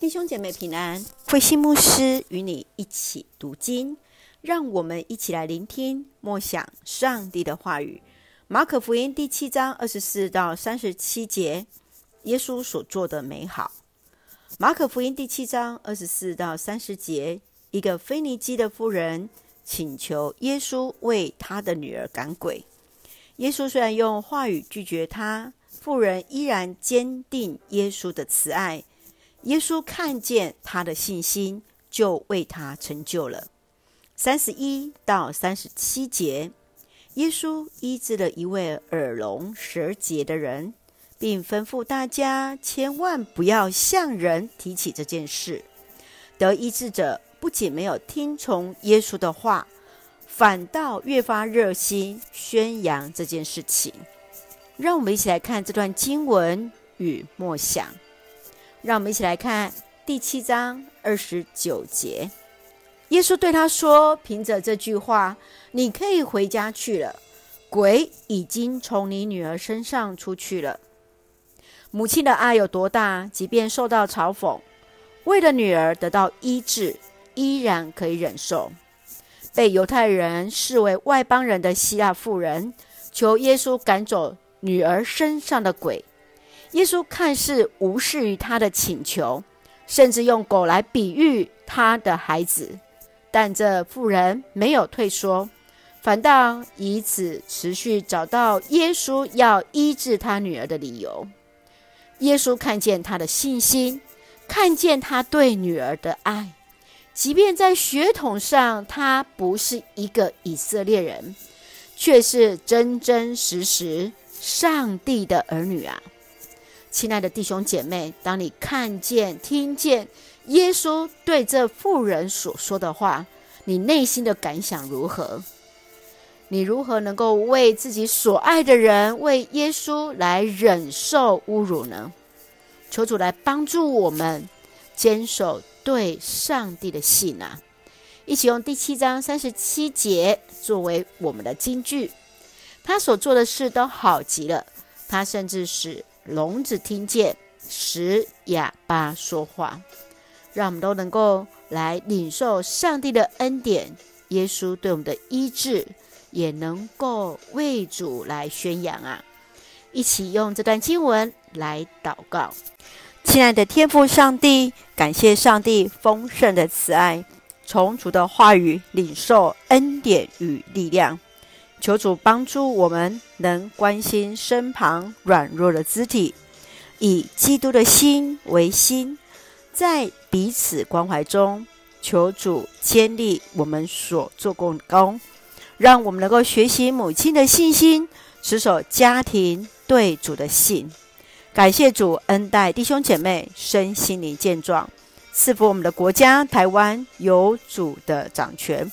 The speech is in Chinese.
弟兄姐妹平安，慧心牧师与你一起读经，让我们一起来聆听默想上帝的话语。马可福音第七章二十四到三十七节，耶稣所做的美好。马可福音第七章二十四到三十节，一个腓尼基的妇人请求耶稣为她的女儿赶鬼。耶稣虽然用话语拒绝她，妇人依然坚定耶稣的慈爱。耶稣看见他的信心，就为他成就了。三十一到三十七节，耶稣医治了一位耳聋舌结的人，并吩咐大家千万不要向人提起这件事。得医治者不仅没有听从耶稣的话，反倒越发热心宣扬这件事情。让我们一起来看这段经文与默想。让我们一起来看第七章二十九节。耶稣对他说：“凭着这句话，你可以回家去了。鬼已经从你女儿身上出去了。”母亲的爱有多大？即便受到嘲讽，为了女儿得到医治，依然可以忍受。被犹太人视为外邦人的希腊妇人，求耶稣赶走女儿身上的鬼。耶稣看似无视于他的请求，甚至用狗来比喻他的孩子，但这妇人没有退缩，反倒以此持续找到耶稣要医治他女儿的理由。耶稣看见他的信心，看见他对女儿的爱，即便在血统上他不是一个以色列人，却是真真实实上帝的儿女啊！亲爱的弟兄姐妹，当你看见、听见耶稣对这妇人所说的话，你内心的感想如何？你如何能够为自己所爱的人、为耶稣来忍受侮辱呢？求主来帮助我们坚守对上帝的信啊！一起用第七章三十七节作为我们的金句。他所做的事都好极了，他甚至使。聋子听见，使哑巴说话，让我们都能够来领受上帝的恩典。耶稣对我们的医治，也能够为主来宣扬啊！一起用这段经文来祷告。亲爱的天父上帝，感谢上帝丰盛的慈爱，从主的话语领受恩典与力量。求主帮助我们，能关心身旁软弱的肢体，以基督的心为心，在彼此关怀中，求主建立我们所做过的工，让我们能够学习母亲的信心，持守家庭对主的信。感谢主恩待弟兄姐妹身心灵健壮，赐福我们的国家台湾有主的掌权。